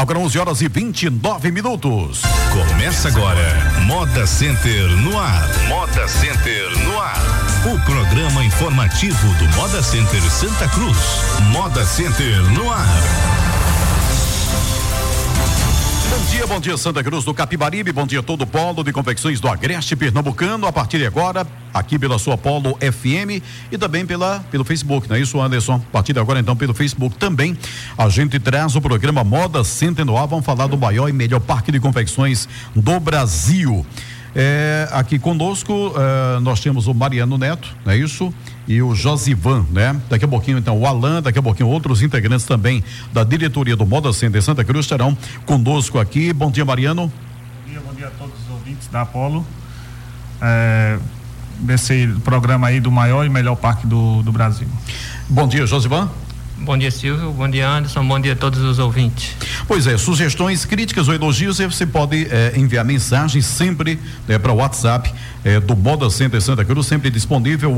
Agora 11 horas e 29 minutos. Começa agora, Moda Center no ar. Moda Center no ar. O programa informativo do Moda Center Santa Cruz. Moda Center no ar. Dia, bom dia Santa Cruz do Capibaribe, bom dia todo o polo de confecções do Agreste Pernambucano, a partir de agora, aqui pela sua Polo FM e também pela, pelo Facebook, não é isso Anderson? A partir de agora então pelo Facebook também, a gente traz o programa Moda Centenário, vamos falar do maior e melhor parque de confecções do Brasil. É, aqui conosco é, nós temos o Mariano Neto, não é isso? E o Josivan, né? Daqui a pouquinho, então, o Alan, daqui a pouquinho, outros integrantes também da diretoria do Moda Center Santa Cruz estarão conosco aqui. Bom dia, Mariano. Bom dia, bom dia a todos os ouvintes da Apolo. É, desse programa aí do maior e melhor parque do, do Brasil. Bom dia, Josivan. Bom dia, Silvio. Bom dia, Anderson. Bom dia a todos os ouvintes. Pois é, sugestões, críticas ou elogios, você pode eh, enviar mensagem sempre né, para o WhatsApp eh, do Moda Center Santa Cruz, sempre disponível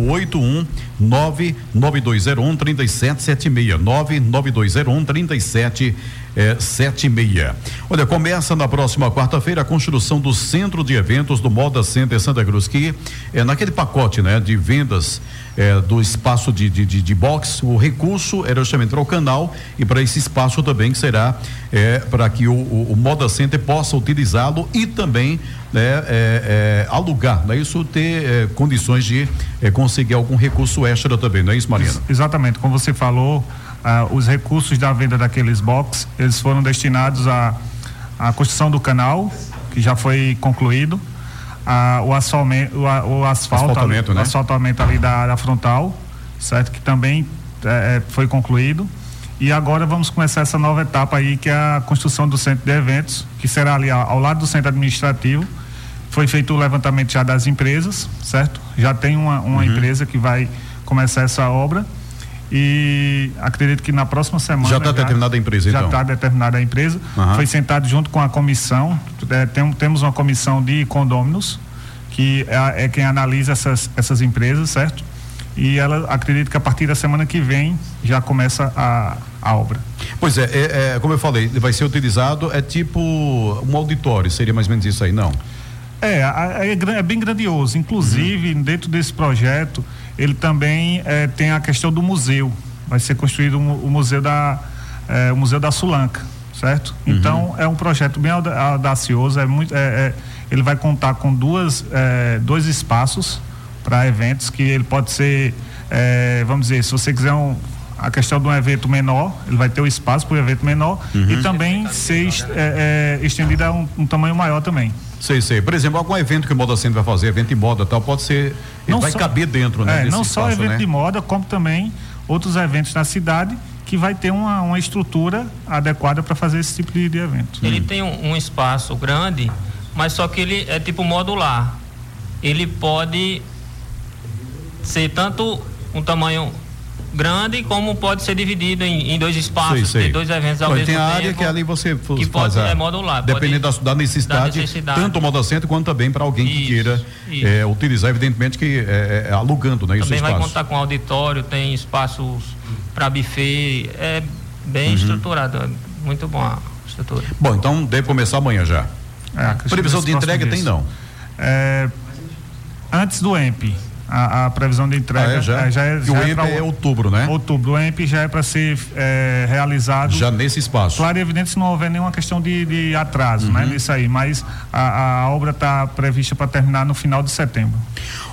8199201 3776. 99201 3776. Olha, começa na próxima quarta-feira a construção do centro de eventos do Moda Center Santa Cruz, que é naquele pacote né, de vendas é, do espaço de, de, de, de box, o recurso era justamente para o canal e para esse espaço também que será é, para que o, o, o, Moda Center possa utilizá-lo e também né, é, é alugar, não é isso? Ter é, condições de é, conseguir algum recurso extra também, não é isso, Mariana? Exatamente, como você falou, ah, os recursos da venda daqueles box, eles foram destinados à, à construção do canal, que já foi concluído, a, o, asfaltamento, o, o asfalto, asfaltamento, ali, né? asfaltamento ali da, da, frontal, certo? Que também é, é, foi concluído. E agora vamos começar essa nova etapa aí, que é a construção do centro de eventos, que será ali ao, lado do centro administrativo. Foi feito o levantamento já das empresas, certo? Já tem uma, uma uhum. empresa que vai começar essa obra e acredito que na próxima semana já está determinada a empresa já está então. determinada a empresa uhum. foi sentado junto com a comissão é, tem, temos uma comissão de condôminos que é, é, quem analisa essas essas empresas certo e ela acredita que a partir da semana que vem já começa a, a obra pois é, é, é como eu falei vai ser utilizado é tipo um auditório seria mais ou menos isso aí não é, é, é bem grandioso. Inclusive, uhum. dentro desse projeto, ele também é, tem a questão do museu. Vai ser construído o museu da, é, o museu da Sulanca, certo? Uhum. Então, é um projeto bem audacioso. É muito, é, é, ele vai contar com duas, dois espaços para eventos que ele pode ser, vamos dizer, se você quiser um, a questão de um evento menor, ele vai ter o espaço para o evento menor uhum. e também ser é, é, estendido a um, um, tamanho maior também. Sei, sei. Por exemplo, algum evento que o Moda Center vai fazer, evento de moda tal, pode ser. Não vai só, caber dentro, né? É, não só espaço, evento né? de moda, como também outros eventos na cidade que vai ter uma, uma estrutura adequada para fazer esse tipo de, de evento. Ele hum. tem um, um, espaço grande, mas só que ele é tipo modular. Ele pode ser tanto um tamanho grande como pode ser dividido em, em dois espaços, sei, sei. dois eventos ao Mas mesmo tem tempo. Tem área que ali você que pode ser modular. Dependendo da, da, necessidade, da, necessidade, tanto o modo centro quanto também para alguém isso, que queira é, utilizar, evidentemente que é, é, alugando, né? Também vai contar com auditório, tem espaços para buffet, é bem uhum. estruturado, é muito bom a estrutura. Bom, então deve começar amanhã já. É, Previsão de entrega tem não? É, antes do EMP, a, a previsão de entrega ah, é, já, é, já é, já o EMP é, é, outubro, né? Outubro. O EMP já é para ser é, realizado. Já nesse espaço. Claro e evidente se não houver nenhuma questão de, de atraso, né, uhum. né? Nisso aí. Mas a, a obra está prevista para terminar no final de setembro.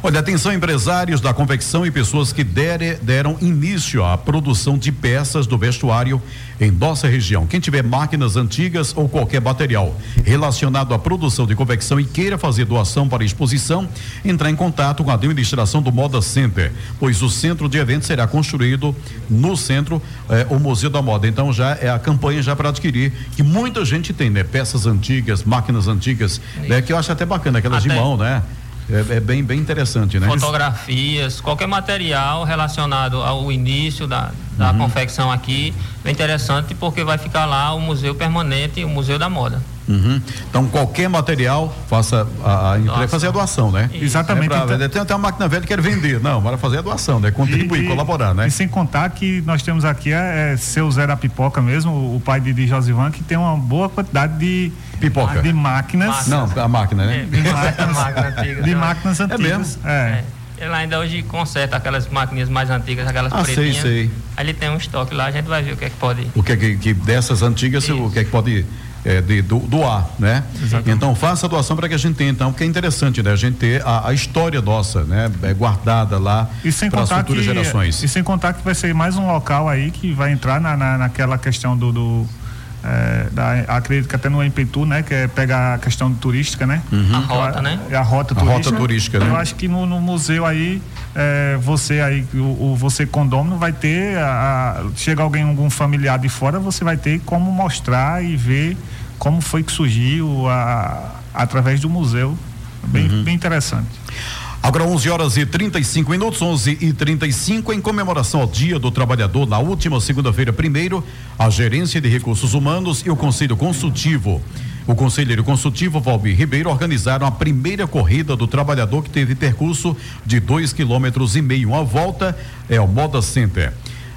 Olha, atenção empresários da confecção e pessoas que dere, deram início à produção de peças do vestuário em nossa região. Quem tiver máquinas antigas ou qualquer material relacionado à produção de confecção e queira fazer doação para exposição, entrar em contato com a administração do Moda Center, pois o centro de eventos será construído no centro, eh, o Museu da Moda. Então já é a campanha já para adquirir, que muita gente tem, né? Peças antigas, máquinas antigas, né? Que eu acho até bacana, aquelas até, de mão, né? É, é, bem, bem interessante, né? Fotografias, qualquer material relacionado ao início da, da uhum. confecção aqui é interessante porque vai ficar lá o museu permanente, o museu da moda. Uhum. Então, qualquer material, faça a, a entrega, fazer a doação, né? Isso. Exatamente. É pra, então... Tem até uma máquina velha que quer vender. Não, para fazer a doação, né? Contribuir, e, colaborar, né? E sem contar que nós temos aqui é, é seu Zé da Pipoca mesmo, o pai de, de Josivan, que tem uma boa quantidade de pipoca de máquinas. Não, a máquina, né? É, de máquinas, máquina antiga, de máquinas antigas. É mesmo? É. é. Ele ainda hoje conserta aquelas máquinas mais antigas, aquelas ah, pretinhas. Sei, sei. Aí ele tem um estoque lá, a gente vai ver o que é que pode. O que é que, que dessas antigas, Isso. o que é que pode é, de, do, doar, né? Exatamente. Então faça a doação para que a gente tenha, então, porque é interessante, né? A gente ter a, a história nossa, né? É, guardada lá para as futuras que, gerações. E sem contar que vai ser mais um local aí que vai entrar na, na naquela questão do, do é, da, acredito que até no Empetu, né? Que é pegar a questão turística, né? Uhum. A rota, né? É a rota turística. A rota turística, né? Eu acho que no, no museu aí, é, você aí, o, o, você condômino vai ter, a, a, chega alguém, algum familiar de fora, você vai ter como mostrar e ver como foi que surgiu a, através do museu. Bem, uhum. bem interessante. Agora 11 horas e 35 minutos, 11 e 35 em comemoração ao Dia do Trabalhador, na última segunda-feira, primeiro, a Gerência de Recursos Humanos e o Conselho Consultivo. O conselheiro consultivo Valmir Ribeiro organizaram a primeira corrida do trabalhador que teve percurso de dois quilômetros e meio. Uma volta é o Moda Center.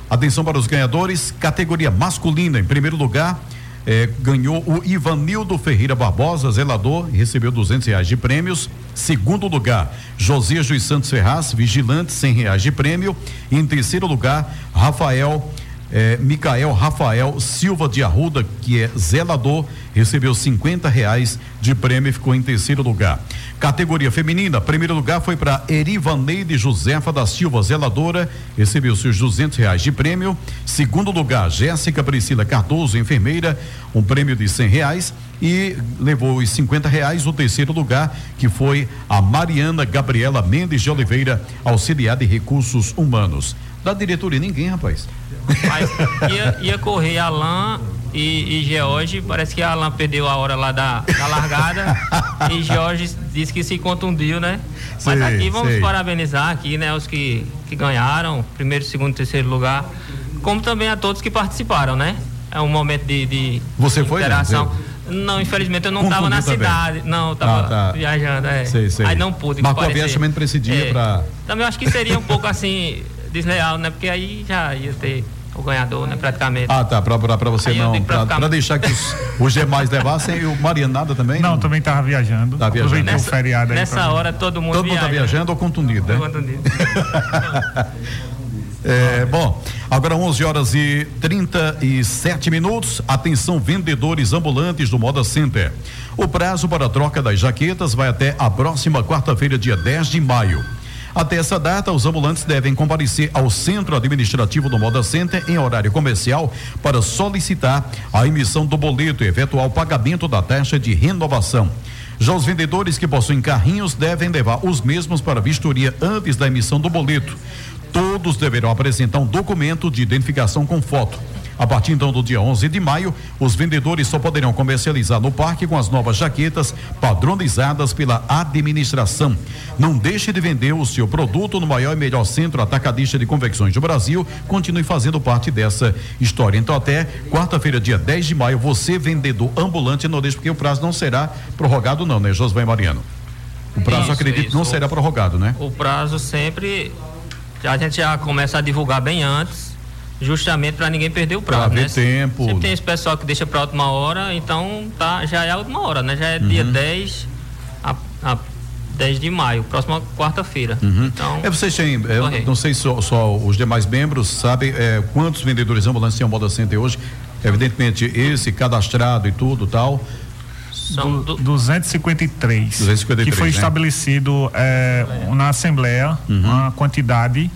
Atenção para os ganhadores, categoria masculina, em primeiro lugar, é, ganhou o Ivanildo Ferreira Barbosa, zelador, recebeu duzentos reais de prêmios. Segundo lugar, Josias dos Santos Ferraz, vigilante, cem reais de prêmio. Em terceiro lugar, Rafael é, Micael Rafael Silva de Arruda, que é zelador, recebeu 50 reais de prêmio e ficou em terceiro lugar. Categoria feminina, primeiro lugar foi para Erivaneide Josefa da Silva, zeladora, recebeu seus 200 reais de prêmio. Segundo lugar, Jéssica Priscila Cardoso, enfermeira, um prêmio de 100 reais e levou os 50 reais. O terceiro lugar, que foi a Mariana Gabriela Mendes de Oliveira, auxiliar de recursos humanos. Da diretoria, ninguém, rapaz. Mas ia, ia correr Alain e, e George, parece que Alain perdeu a hora lá da, da largada e George disse que se contundiu, né? Mas sei, aqui vamos sei. parabenizar aqui, né, os que, que ganharam, primeiro, segundo, terceiro lugar, como também a todos que participaram, né? É um momento de, de Você foi, interação. Né? Não, infelizmente eu não estava na também. cidade. Não, estava ah, tá. viajando, é. Sei, sei. Aí não pude. Marcou a também para esse dia é. para. Também acho que seria um pouco assim desleal, né? Porque aí já ia ter o ganhador, né? Praticamente. Ah, tá. Pra, pra, pra você aí não. Pra, pra, deixar que os, os demais levassem e o Mariano nada também? Não, não? também estava viajando. Tá viajando. Nessa, o feriado aí nessa hora todo mundo Todo mundo tá viajando ou contundido, né? Contundido. É, bom, agora 11 horas e 37 minutos. Atenção, vendedores ambulantes do Moda Center. O prazo para a troca das jaquetas vai até a próxima quarta-feira, dia 10 de maio. Até essa data, os ambulantes devem comparecer ao centro administrativo do Moda Center em horário comercial para solicitar a emissão do boleto e eventual pagamento da taxa de renovação. Já os vendedores que possuem carrinhos devem levar os mesmos para vistoria antes da emissão do boleto. Todos deverão apresentar um documento de identificação com foto. A partir então do dia 11 de maio, os vendedores só poderão comercializar no parque com as novas jaquetas padronizadas pela administração. Não deixe de vender o seu produto no maior e melhor centro atacadista de convecções do Brasil. Continue fazendo parte dessa história. Então, até quarta-feira, dia 10 de maio, você, vendedor ambulante, não deixe, porque o prazo não será prorrogado, não, né, José Mariano? O prazo, isso, acredito, isso. não será prorrogado, né? O prazo sempre. A gente já começa a divulgar bem antes justamente para ninguém perder o prazo, né? tempo. Sempre tem esse pessoal que deixa para última hora, então tá, já é a última hora, né? Já é uhum. dia 10 a, a 10 de maio, próxima quarta-feira. Uhum. Então, é, vocês têm, é, não sei se só, só, os demais membros sabem é, quantos vendedores ambulantes tem a Moda Center hoje. Evidentemente, esse cadastrado e tudo tal. São do, 253, 253. Que foi né? estabelecido é, na Assembleia uhum. uma quantidade,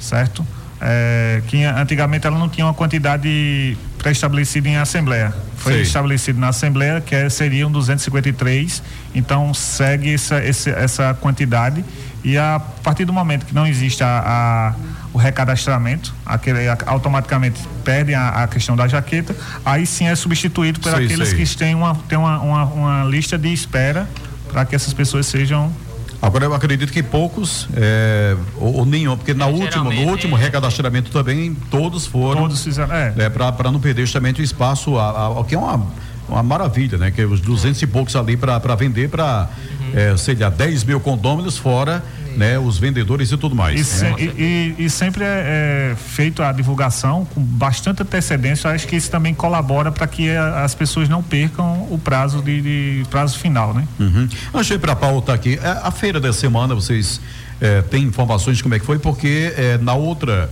certo? É, que antigamente ela não tinha uma quantidade pré-estabelecida em assembleia. Foi Sei. estabelecido na assembleia que é, seriam 253. Então segue essa, essa, essa quantidade e a partir do momento que não existe a, a o recadastramento, aquele automaticamente perde a, a, questão da jaqueta, aí sim é substituído por sei, aqueles sei. que têm uma, têm uma, uma, uma lista de espera para que essas pessoas sejam Agora eu acredito que poucos, é, ou, ou, nenhum, porque na é, última, no último é, recadastramento também todos foram. Todos fizeram, é. é para não perder justamente o espaço, o que é uma, uma maravilha, né? Que os 200 e poucos ali para vender para, uhum. é, sei lá, 10 mil condôminos fora né, os vendedores e tudo mais. E, se, né? e, e, e sempre é, é, feito a divulgação com bastante antecedência. Acho que isso também colabora para que a, as pessoas não percam o prazo de, de prazo final, né? Uhum. Ir para a pauta aqui, é, a feira da semana vocês é, têm informações de como é que foi? Porque é, na outra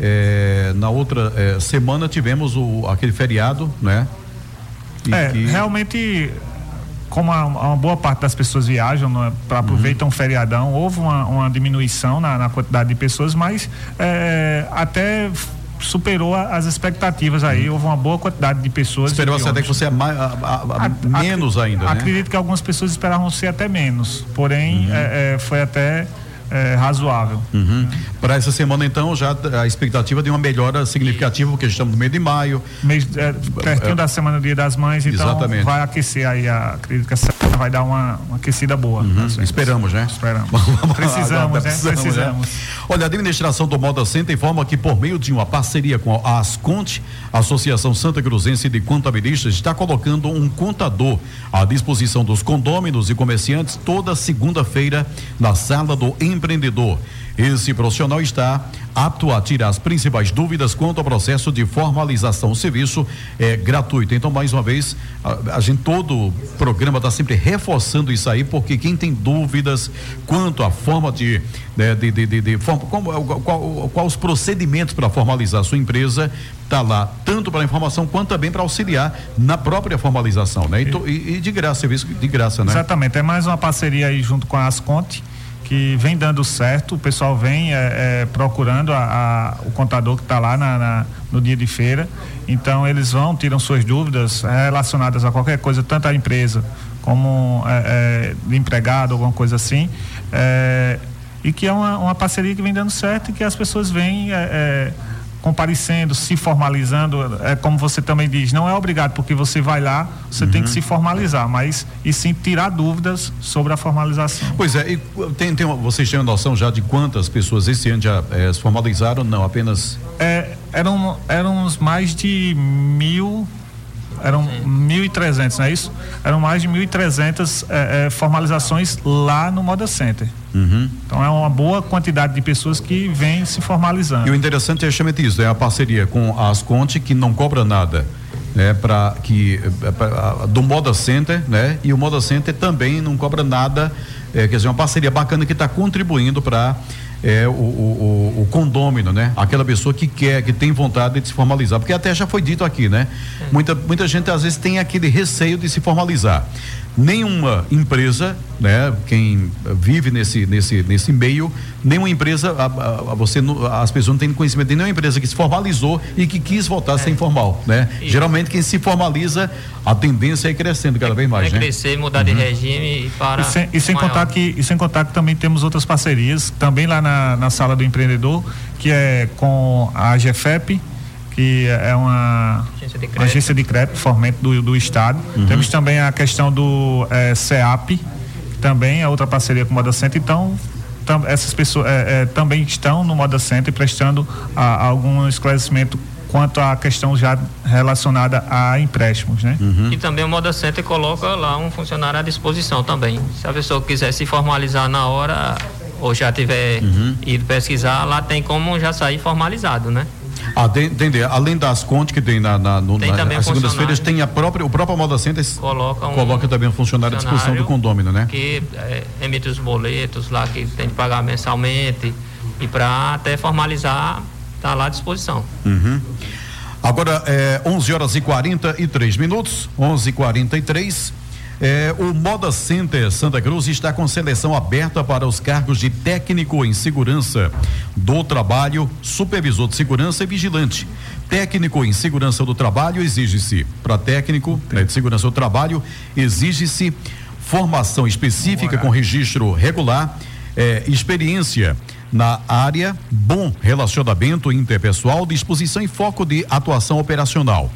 é, na outra é, semana tivemos o, aquele feriado, né? É, que... realmente como a, uma boa parte das pessoas viajam né, para aproveitar uhum. um feriadão, houve uma, uma diminuição na, na, quantidade de pessoas, mas é, até superou as expectativas aí, houve uma boa quantidade de pessoas. Esperou até que você é mais, a, a, a, menos ainda, né? Acredito que algumas pessoas esperavam ser até menos, porém uhum. é, é, foi até é, razoável. Uhum. Para essa semana, então, já a expectativa de uma melhora significativa, porque estamos no meio de maio. Mês, é, pertinho é, da semana do Dia das Mães, então exatamente. vai aquecer aí a crítica vai dar uma, uma aquecida boa. Uhum. Esperamos, né? Esperamos. precisamos, né? Precisamos. precisamos. Né? Olha, a administração do Moda Center informa que por meio de uma parceria com a Asconte, Associação Santa Cruzense de Contabilistas, está colocando um contador à disposição dos condôminos e comerciantes toda segunda-feira na sala do empreendedor. Esse profissional está apto a tirar as principais dúvidas quanto ao processo de formalização. O serviço é gratuito. Então, mais uma vez, a, a gente, todo o programa está sempre reforçando isso aí, porque quem tem dúvidas quanto à forma de. Né, de, de, de, de forma, qual, qual, qual os procedimentos para formalizar a sua empresa, está lá, tanto para informação quanto também para auxiliar na própria formalização, né? E, e, e de graça, serviço de graça, né? Exatamente. É mais uma parceria aí junto com a Asconte que vem dando certo, o pessoal vem é, é, procurando a, a, o contador que está lá na, na, no dia de feira. Então eles vão, tiram suas dúvidas relacionadas a qualquer coisa, tanto a empresa como é, é empregado, alguma coisa assim. É, e que é uma, uma, parceria que vem dando certo e que as pessoas vêm é, comparecendo, se formalizando, é como você também diz, não é obrigado porque você vai lá, você uhum. tem que uhum. se formalizar, mas e sim tirar dúvidas sobre a formalização. Pois é, e tem, tem vocês têm noção já de quantas pessoas esse ano já é, se formalizaram? Não, apenas. É, eram, eram mais de mil eram 1.300, não é isso? Eram mais de 1.300 é, é, formalizações lá no Moda Center. Uhum. Então é uma boa quantidade de pessoas que vêm se formalizando. E o interessante é justamente isso, é a parceria com a Asconte que não cobra nada. Né, para que é, pra, do Moda Center, né? E o Moda Center também não cobra nada, é, quer dizer, uma parceria bacana que está contribuindo para é, o, o, o, condômino, né? Aquela pessoa que quer, que tem vontade de se formalizar. Porque até já foi dito aqui, né? É. Muita, muita gente às vezes tem aquele receio de se formalizar nenhuma empresa, né, quem vive nesse nesse nesse meio, nenhuma empresa, a, a, a você as pessoas não têm conhecimento de nenhuma empresa que se formalizou e que quis voltar a ser é. informal, né? E Geralmente quem se formaliza, a tendência é ir crescendo cada é, vez mais, é né? crescer, mudar uhum. de regime e para E sem, e sem contar que e sem contar que também temos outras parcerias, também lá na, na sala do empreendedor, que é com a GFEP, que é uma agência de crédito, agência de crédito fomento do, do Estado. Uhum. Temos também a questão do é, CEAP, que também é outra parceria com o Moda Center. Então, tam, essas pessoas é, é, também estão no Moda Center prestando a, a algum esclarecimento quanto à questão já relacionada a empréstimos, né? Uhum. E também o Moda Center coloca lá um funcionário à disposição também. Se a pessoa quiser se formalizar na hora ou já tiver uhum. ido pesquisar, lá tem como já sair formalizado, né? Ah, entender. Além das contas que tem na, na, no, tem na segundas-feiras, tem a própria, o próprio Moda Center coloca, um coloca também um funcionário, à disposição do condômino, né? Que é, emite os boletos lá que tem que pagar mensalmente e para até formalizar, está lá à disposição. Uhum. Agora, é, 11 horas e 43 minutos, 11 e 43 é, o Moda Center Santa Cruz está com seleção aberta para os cargos de técnico em segurança do trabalho, supervisor de segurança e vigilante. Técnico em segurança do trabalho exige-se, para técnico né, de segurança do trabalho, exige-se formação específica com registro regular, é, experiência na área, bom relacionamento interpessoal, disposição e foco de atuação operacional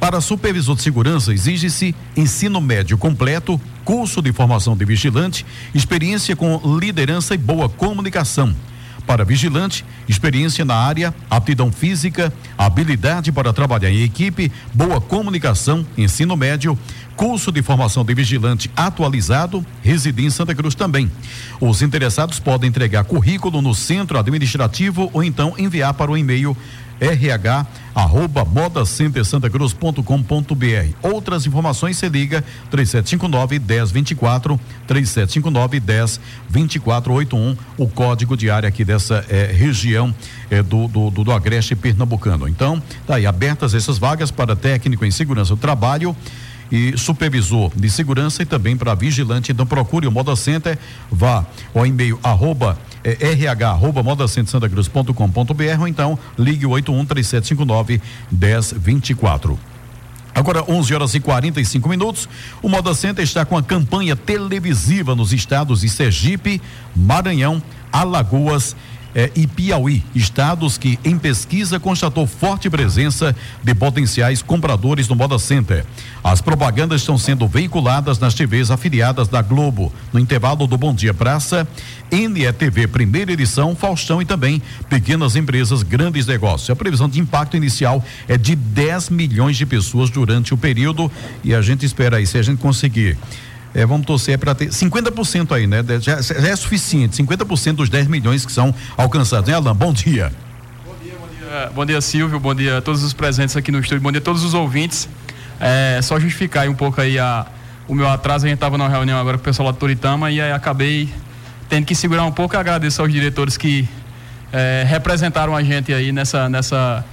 Para supervisor de segurança, exige-se ensino médio completo, curso de formação de vigilante, experiência com liderança e boa comunicação. Para vigilante, experiência na área, aptidão física, habilidade para trabalhar em equipe, boa comunicação, ensino médio, curso de formação de vigilante atualizado, residir em Santa Cruz também. Os interessados podem entregar currículo no centro administrativo ou então enviar para o e-mail rh arroba. Outras informações se liga 3759 1024 3759 102481, o código de área aqui dessa eh, região eh, do, do, do, do Agreste Pernambucano. Então, tá aí abertas essas vagas para técnico em segurança do trabalho e supervisor de segurança e também para vigilante. Então procure o Moda Center, vá ao e-mail arroba eh, rh arroba modacentersantacruz.com.br ou então ligue o 81 3759 1024. Agora 11 horas e 45 minutos. O Moda Center está com a campanha televisiva nos estados de Sergipe, Maranhão, Alagoas eh, e Piauí, estados que em pesquisa constatou forte presença de potenciais compradores no Moda Center. As propagandas estão sendo veiculadas nas TVs afiliadas da Globo, no intervalo do Bom Dia Praça, NETV primeira edição, Faustão e também pequenas empresas, grandes negócios. A previsão de impacto inicial é de 10 milhões de pessoas durante o período e a gente espera aí, se a gente conseguir é, vamos torcer para ter 50% aí, né? Já, já, é suficiente, 50% dos 10 milhões que são alcançados, né, Alain? Bom dia. Bom dia, Silvio, bom dia a todos os presentes aqui no estúdio, bom dia a todos os ouvintes. É só justificar um pouco aí a, o meu atraso, a gente estava numa reunião agora com o pessoal lá do Toritama e aí acabei tendo que segurar um pouco e agradeço aos diretores que é, representaram a gente aí nessa, nessa,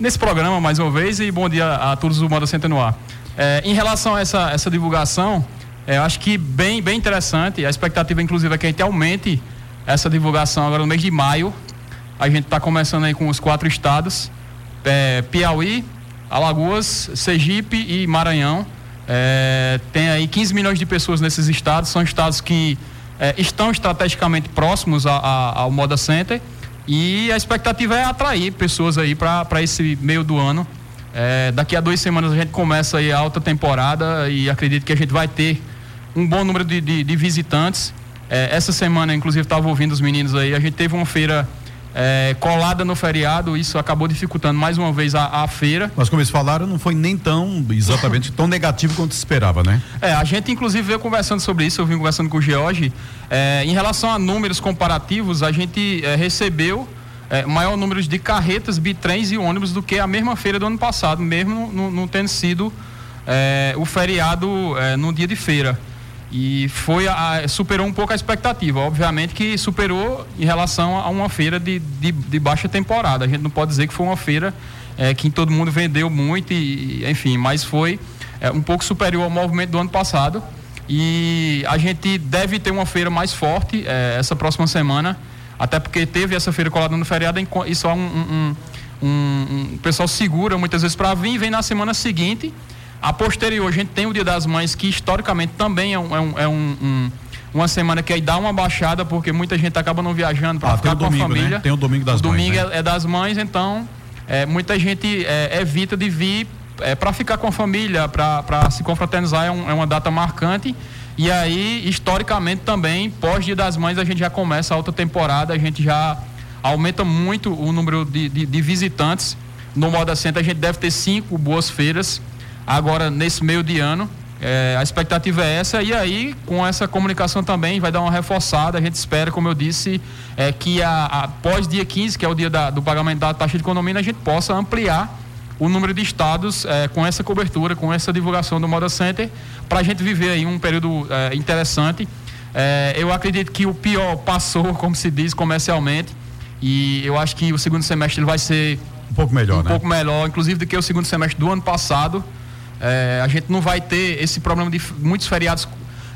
nesse programa mais uma vez e bom dia a todos do Moda Center no ar. É, em relação a essa, essa divulgação, eu acho que bem, bem interessante. A expectativa, inclusive, é que a gente aumente essa divulgação agora no mês de maio. A gente está começando aí com os quatro estados: é, Piauí, Alagoas, Sergipe e Maranhão. É, tem aí 15 milhões de pessoas nesses estados. São estados que é, estão estrategicamente próximos a, a, ao Moda Center. E a expectativa é atrair pessoas aí para esse meio do ano. É, daqui a duas semanas a gente começa aí a alta temporada e acredito que a gente vai ter um bom número de, de, de visitantes. É, essa semana, inclusive, estava ouvindo os meninos aí, a gente teve uma feira é, colada no feriado, isso acabou dificultando mais uma vez a, a, feira. Mas como eles falaram, não foi nem tão exatamente tão negativo quanto se esperava, né? É, a gente inclusive veio conversando sobre isso, eu vim conversando com o George. É, em relação a números comparativos, a gente é, recebeu é, maior número de carretas, bitrens e ônibus do que a mesma feira do ano passado, mesmo não tendo sido é, o feriado é, no dia de feira. E foi a, superou um pouco a expectativa. Obviamente que superou em relação a uma feira de, de, de baixa temporada. A gente não pode dizer que foi uma feira é, que todo mundo vendeu muito, e, enfim, mas foi é, um pouco superior ao movimento do ano passado. E a gente deve ter uma feira mais forte é, essa próxima semana, até porque teve essa feira colada no feriado e só um, um, um, um, pessoal segura muitas vezes para vir e vem na semana seguinte a posterior, a gente tem o Dia das Mães, que historicamente também é, um, é, um, é um, uma semana que aí dá uma baixada, porque muita gente acaba não viajando para ah, ficar com domingo, a né? família. Né? Tem o domingo das o mães. Domingo né? é, é, das mães, então é, muita gente é, evita de vir é, para ficar com a família, para se confraternizar, é, um, é uma data marcante. E aí, historicamente também, pós-dia das mães, a gente já começa a outra temporada, a gente já aumenta muito o número de, de, de visitantes. No Moda Center, a gente deve ter cinco boas feiras agora nesse meio de ano. É, a expectativa é essa, e aí, com essa comunicação também, vai dar uma reforçada. A gente espera, como eu disse, é, que após dia 15, que é o dia da, do pagamento da taxa de economia, a gente possa ampliar o número de estados é, com essa cobertura, com essa divulgação do Moda Center, para a gente viver aí um período é, interessante. É, eu acredito que o pior passou, como se diz comercialmente, e eu acho que o segundo semestre vai ser um pouco melhor, um né? pouco melhor, inclusive do que o segundo semestre do ano passado. É, a gente não vai ter esse problema de muitos feriados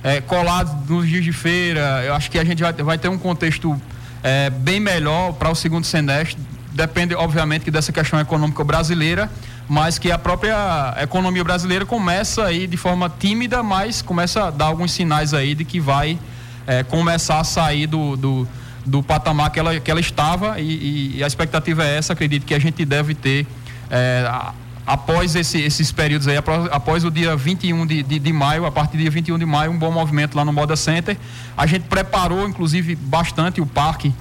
é, colados nos dias de feira. Eu acho que a gente vai, vai ter um contexto é, bem melhor para o segundo semestre. Depende, obviamente, que dessa questão econômica brasileira, mas que a própria economia brasileira começa aí de forma tímida, mas começa a dar alguns sinais aí de que vai é, começar a sair do, do, do, patamar que ela, que ela estava e, e, a expectativa é essa. Acredito que a gente deve ter é, após esse, esses períodos aí, após, após o dia 21 de, de, de, maio, a partir do dia 21 de maio, um bom movimento lá no Moda Center. A gente preparou, inclusive, bastante o parque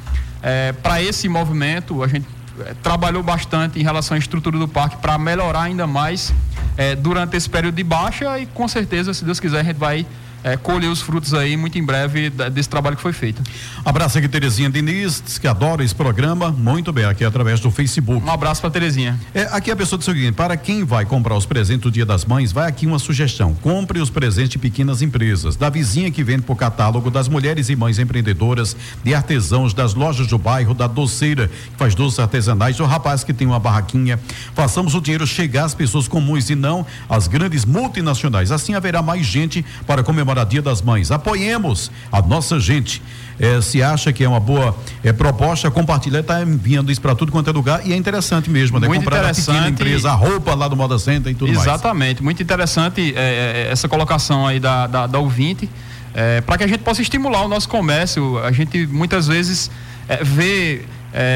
é, para esse movimento. A gente é, trabalhou bastante em relação à estrutura do parque para melhorar ainda mais é, durante esse período de baixa e com certeza, se Deus quiser, a gente vai é, colher os frutos aí muito em breve desse trabalho que foi feito. Abraço aqui, Terezinha Diniz, que adora esse programa, muito bem, aqui através do Facebook. Um abraço para Terezinha. É, aqui a pessoa diz o seguinte: para quem vai comprar os presentes do Dia das Mães, vai aqui uma sugestão: compre os presentes de pequenas empresas, da vizinha que vende por catálogo, das mulheres e mães empreendedoras, de artesãos, das lojas do bairro, da doceira que faz doces artesanais, do rapaz que tem uma barraquinha. Façamos o dinheiro chegar às pessoas comuns e não às grandes multinacionais. Assim haverá mais gente para comemorar comemorar Dia das Mães. Apoiemos a nossa gente. É, se acha que é uma boa é, proposta, compartilhar, está enviando isso para tudo quanto é lugar e é interessante mesmo, né? Muito Comprar interessante. a empresa, a roupa lá do Moda Center e tudo Exatamente. mais. Exatamente, muito interessante é, é, essa colocação aí da, da, da ouvinte, é, para que a gente possa estimular o nosso comércio. A gente muitas vezes é, vê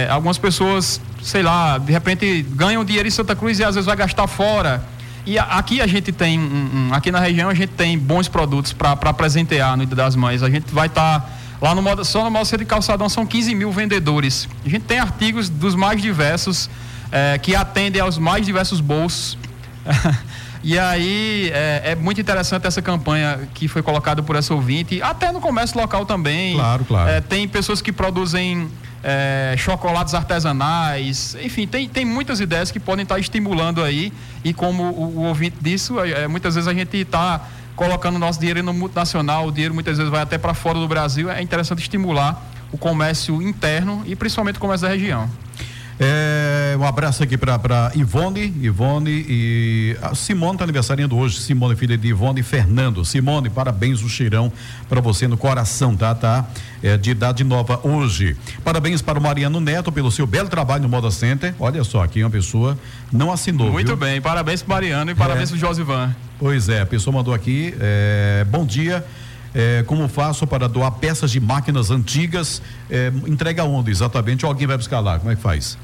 algumas pessoas, sei lá, de repente ganham dinheiro em Santa Cruz e às vezes vai gastar fora e aqui a gente tem, um, um, aqui na região a gente tem bons produtos para presentear no Dia das Mães. A gente vai estar tá, lá no modo, só no modo de calçadão são 15 mil vendedores. A gente tem artigos dos mais diversos é, que atendem aos mais diversos bolsos. e aí é, é, muito interessante essa campanha que foi colocada por essa ouvinte, até no comércio local também. Claro, claro. É, tem pessoas que produzem é, chocolates artesanais, enfim, tem, tem muitas ideias que podem estar estimulando aí. E como o, o ouvinte disso, é, muitas vezes a gente está colocando nosso dinheiro no multinacional, o dinheiro muitas vezes vai até para fora do Brasil. É interessante estimular o comércio interno e principalmente o comércio da região. É, um abraço aqui para Ivone, Ivone e a Simone está aniversariando hoje, Simone, filha de Ivone e Fernando. Simone, parabéns, um cheirão para você no coração, tá? Tá? É, de idade nova hoje. Parabéns para o Mariano Neto pelo seu belo trabalho no Moda Center. Olha só, aqui uma pessoa não assinou. Muito viu? bem, parabéns para Mariano e parabéns é. para o Josivan. Pois é, a pessoa mandou aqui, é, bom dia. É, como faço para doar peças de máquinas antigas? É, entrega onde exatamente? Ou alguém vai buscar lá? Como é que faz?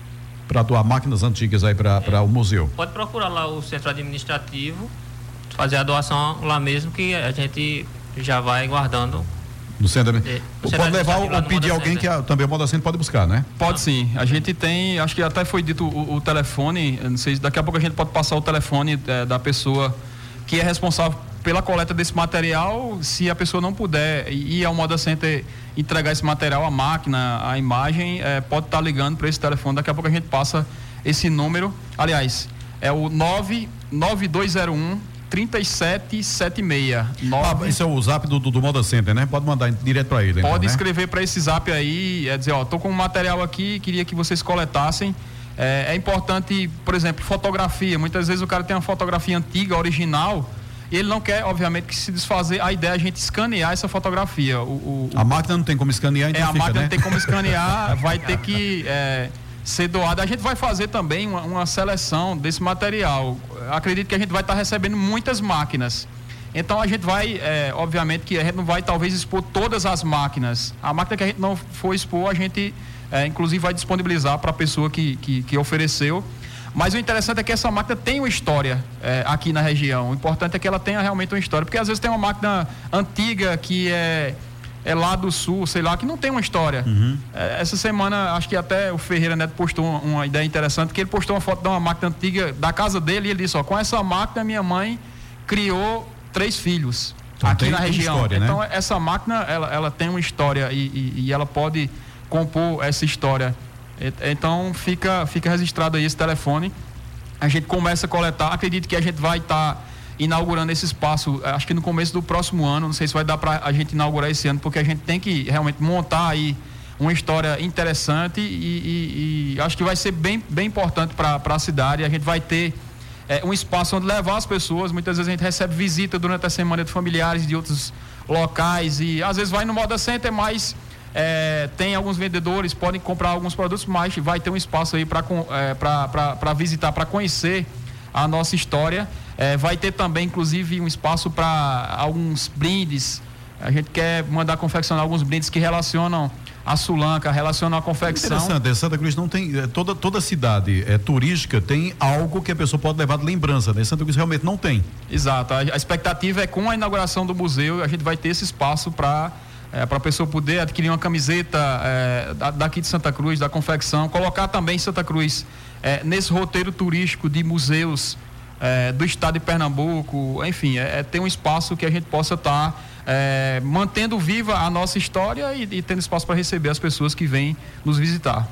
Para doar máquinas antigas aí para é, o museu. Pode procurar lá o centro administrativo, fazer a doação lá mesmo, que a gente já vai guardando no centro, é, pode levar ou pedir alguém que a, também o Moda Centro pode buscar, né? Pode sim. A gente tem, acho que até foi dito o, o telefone, não sei, daqui a pouco a gente pode passar o telefone é, da pessoa que é responsável pela coleta desse material, se a pessoa não puder ir ao Moda Center entregar esse material, a máquina, a imagem, é, pode estar tá ligando para esse telefone. Daqui a pouco a gente passa esse número. Aliás, é o 99201 3776. Ah, esse é o zap do, do, do Moda Center, né? Pode mandar direto para ele. Pode então, né? escrever para esse zap aí, é dizer, ó, tô com um material aqui, queria que vocês coletassem. É, é, importante, por exemplo, fotografia. Muitas vezes o cara tem uma fotografia antiga, original, e ele não quer, obviamente, que se desfazer. A ideia é a gente escanear essa fotografia. O, o, a máquina não tem como escanear, então É, a fica, máquina né? não tem como escanear, vai ter que é, ser doada. A gente vai fazer também uma, uma, seleção desse material. Acredito que a gente vai estar recebendo muitas máquinas. Então a gente vai, é, obviamente que a gente não vai talvez expor todas as máquinas. A máquina que a gente não for expor, a gente é, inclusive vai disponibilizar para a pessoa que, que, que ofereceu mas o interessante é que essa máquina tem uma história é, aqui na região. O importante é que ela tenha realmente uma história. Porque às vezes tem uma máquina antiga que é, é lá do sul, sei lá, que não tem uma história. Uhum. É, essa semana, acho que até o Ferreira Neto postou uma, uma, ideia interessante, que ele postou uma foto de uma máquina antiga da casa dele e ele disse, ó, com essa máquina minha mãe criou três filhos então, aqui na região. História, né? então essa máquina, ela, ela tem uma história e, e, e ela pode compor essa história então fica, fica registrado aí esse telefone. A gente começa a coletar. Acredito que a gente vai estar tá inaugurando esse espaço, acho que no começo do próximo ano. Não sei se vai dar para a gente inaugurar esse ano, porque a gente tem que realmente montar aí uma história interessante e, e, e acho que vai ser bem, bem importante para a cidade. A gente vai ter é, um espaço onde levar as pessoas. Muitas vezes a gente recebe visita durante a semana de familiares de outros locais e às vezes vai no Moda Center, mas é, tem alguns vendedores, podem comprar alguns produtos, mas vai ter um espaço aí para é, visitar, para conhecer a nossa história. É, vai ter também, inclusive, um espaço para alguns brindes. A gente quer mandar confeccionar alguns brindes que relacionam a Sulanca, relaciona a confecção. Interessante, Santa Cruz não tem, é, toda, toda cidade é, turística tem algo que a pessoa pode levar de lembrança, né? Santa Cruz realmente não tem. Exato, a, a expectativa é com a inauguração do museu, a gente vai ter esse espaço para é, para a pessoa poder adquirir uma camiseta é, daqui de Santa Cruz, da confecção, colocar também Santa Cruz é, nesse roteiro turístico de museus é, do estado de Pernambuco, enfim, é, é ter um espaço que a gente possa estar tá, é, mantendo viva a nossa história e, e tendo espaço para receber as pessoas que vêm nos visitar.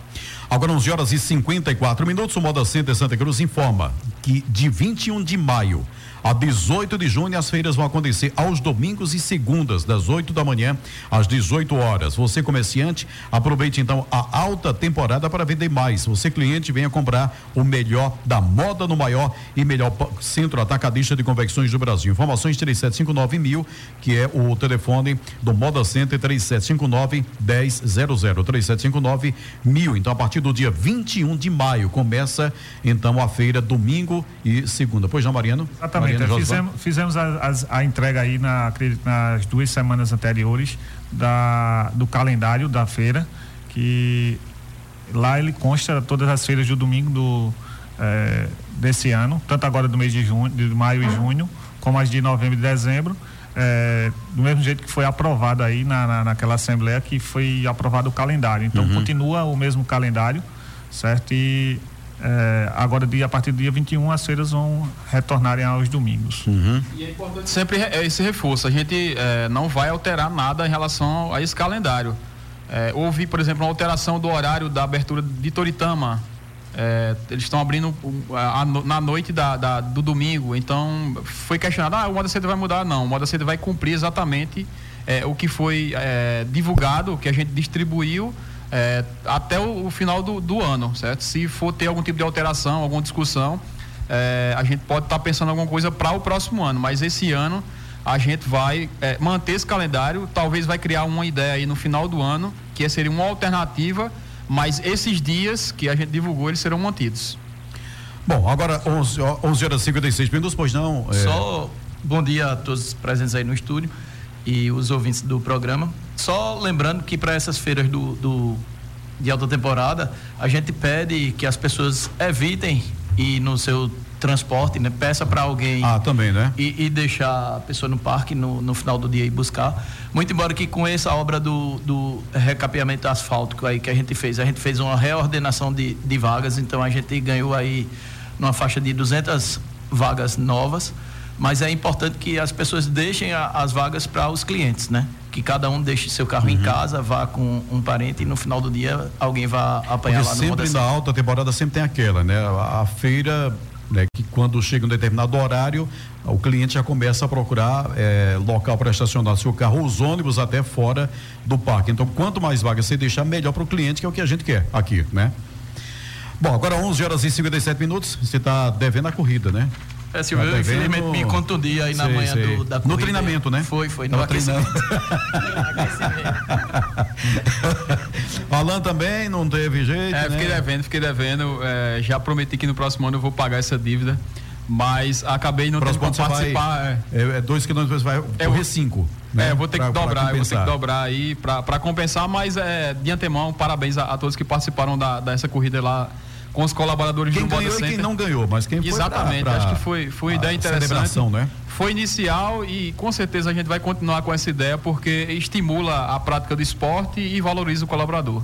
Agora 11 horas e 54 minutos, o Moda Center Santa Cruz informa que de 21 de maio a 18 de junho, as feiras vão acontecer aos domingos e segundas, das 8 da manhã às 18 horas. Você, comerciante, aproveite então a alta temporada para vender mais. Você, cliente, venha comprar o melhor da moda no maior e melhor centro atacadista de convecções do Brasil. Informações 3759 mil, que é o telefone do Moda Center 3759 1000 3759 mil. Então, a partir do dia 21 de maio começa então a feira domingo e segunda. Pois não, Mariano? Exatamente. Então, fizemos, fizemos a, a, a, entrega aí na, nas duas semanas anteriores da, do calendário da feira, que lá ele consta todas as feiras do domingo do, é, desse ano, tanto agora do mês de, junho, de maio e junho, como as de novembro e dezembro. É, do mesmo jeito que foi aprovado aí na, na, naquela assembleia que foi aprovado o calendário. Então uhum. continua o mesmo calendário, certo? E é, agora, dia, a partir do dia 21, as feiras vão retornarem aos domingos. Uhum. E é importante sempre esse reforço. A gente é, não vai alterar nada em relação a esse calendário. É, houve, por exemplo, uma alteração do horário da abertura de Toritama. É, eles estão abrindo a, a, na noite da, da, do domingo. Então, foi questionado: ah, o Moda Center vai mudar? Não, o Moda Center vai cumprir exatamente é, o que foi divulgado, o que a gente distribuiu é, até o, o final do, do, ano, certo? Se for ter algum tipo de alteração, alguma discussão, é, a gente pode estar tá pensando alguma coisa para o próximo ano, mas esse ano a gente vai é, manter esse calendário, talvez vai criar uma ideia aí no final do ano, que seria uma alternativa, mas esses dias que a gente divulgou, eles serão mantidos. Bom, agora 11, 11 horas e 56 minutos, pois não? É... Só bom dia a todos presentes aí no estúdio e os ouvintes do programa. Só lembrando que para essas feiras do, do, de alta temporada, a gente pede que as pessoas evitem ir no seu transporte, né? Peça para alguém. Ah, também, né? E, e, deixar a pessoa no parque no, no final do dia e buscar. Muito embora que com essa obra do, do recapeamento asfáltico aí que a gente fez, a gente fez uma reordenação de, de vagas, então a gente ganhou aí numa faixa de 200 vagas novas, mas é importante que as pessoas deixem a, as vagas para os clientes, né? que cada um deixe seu carro uhum. em casa, vá com um parente e no final do dia alguém vá apanhar Porque lá no sempre na alta temporada sempre tem aquela, né? A, a feira né, que quando chega um determinado horário, o cliente já começa a procurar é, local para estacionar seu carro, os ônibus até fora do parque. Então, quanto mais vagas você deixar, melhor para o cliente, que é o que a gente quer aqui, né? Bom, agora 11 horas e 57 minutos, você está devendo a corrida, né? É, Silvio, tá eu infelizmente me contundi aí sei, na manhã do, da corrida. No treinamento, né? Foi, foi, no aquecimento. Alan também não teve jeito. É, fiquei né? devendo, fiquei devendo. É, já prometi que no próximo ano eu vou pagar essa dívida. Mas acabei não tendo como participar. Vai, é, é, dois quilômetros vai correr cinco. Né? É, vou ter pra, que dobrar, vou ter que dobrar aí para compensar, mas é, de antemão, parabéns a, a todos que participaram da, dessa corrida lá com os colaboradores quem do ganhou Moda e quem não ganhou, mas quem foi Exatamente, pra, pra acho que foi, foi ideia interessante. Né? Foi inicial e com certeza a gente vai continuar com essa ideia porque estimula a prática do esporte e valoriza o colaborador.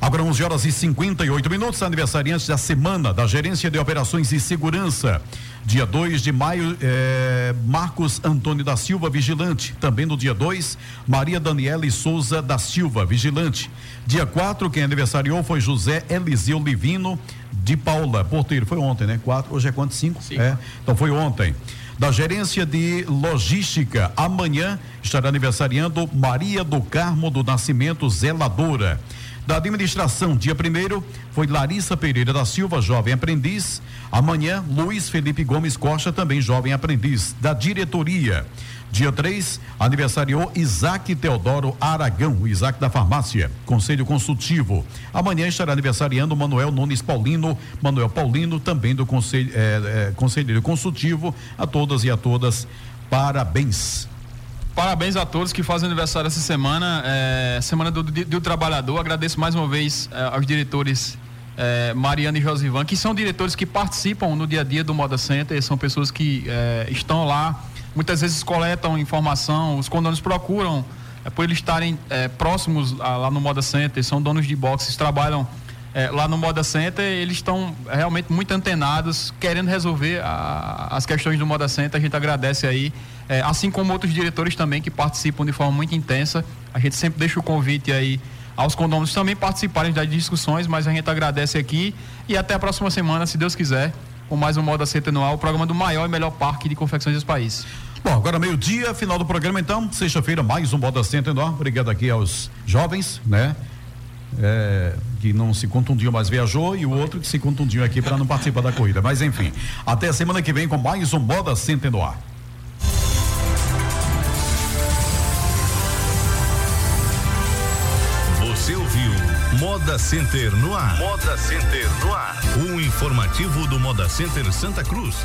Agora 11 horas e 58 minutos, aniversariantes da semana da Gerência de Operações e Segurança. Dia 2 de maio, eh, Marcos Antônio da Silva, vigilante. Também no dia 2, Maria Daniela Souza da Silva, vigilante. Dia 4, quem aniversariou foi José Eliseu Livino de Paula, porteiro. Foi ontem, né? Quatro, hoje é quanto? Cinco? Cinco. É, então foi ontem da gerência de logística. Amanhã estará aniversariando Maria do Carmo do Nascimento Zeladora. Da administração, dia primeiro, foi Larissa Pereira da Silva, jovem aprendiz. Amanhã, Luiz Felipe Gomes Costa, também jovem aprendiz. Da diretoria. Dia 3, aniversariou Isaac Teodoro Aragão, Isaac da Farmácia, Conselho Consultivo. Amanhã estará aniversariando Manuel Nunes Paulino, Manuel Paulino, também do Conselho, é, é, Conselheiro Consultivo. A todas e a todas, parabéns. Parabéns a todos que fazem aniversário essa semana, é, semana do, do, do, trabalhador. Agradeço mais uma vez é, aos diretores é, Mariana e Josivan, que são diretores que participam no dia a dia do Moda Center, são pessoas que é, estão lá, muitas vezes coletam informação, os condomínios procuram, é, por eles estarem é, próximos a, lá no Moda Center, são donos de boxes, trabalham é, lá no Moda Center, eles estão realmente muito antenados, querendo resolver a, as questões do Moda Center. A gente agradece aí, é, assim como outros diretores também que participam de forma muito intensa. A gente sempre deixa o convite aí aos condôminos também participarem das discussões, mas a gente agradece aqui e até a próxima semana, se Deus quiser, com mais um Moda Center ar, o programa do maior e melhor parque de confecções dos países. Bom, agora meio-dia, final do programa então, sexta-feira, mais um Moda Center ar. Obrigado aqui aos jovens, né? É, que não se contundiu, mas viajou, e o outro que se contundiu aqui para não participar da corrida. Mas enfim, até semana que vem com mais um Moda Center no ar. Você ouviu Moda Center no ar. Moda Center no ar. Um informativo do Moda Center Santa Cruz.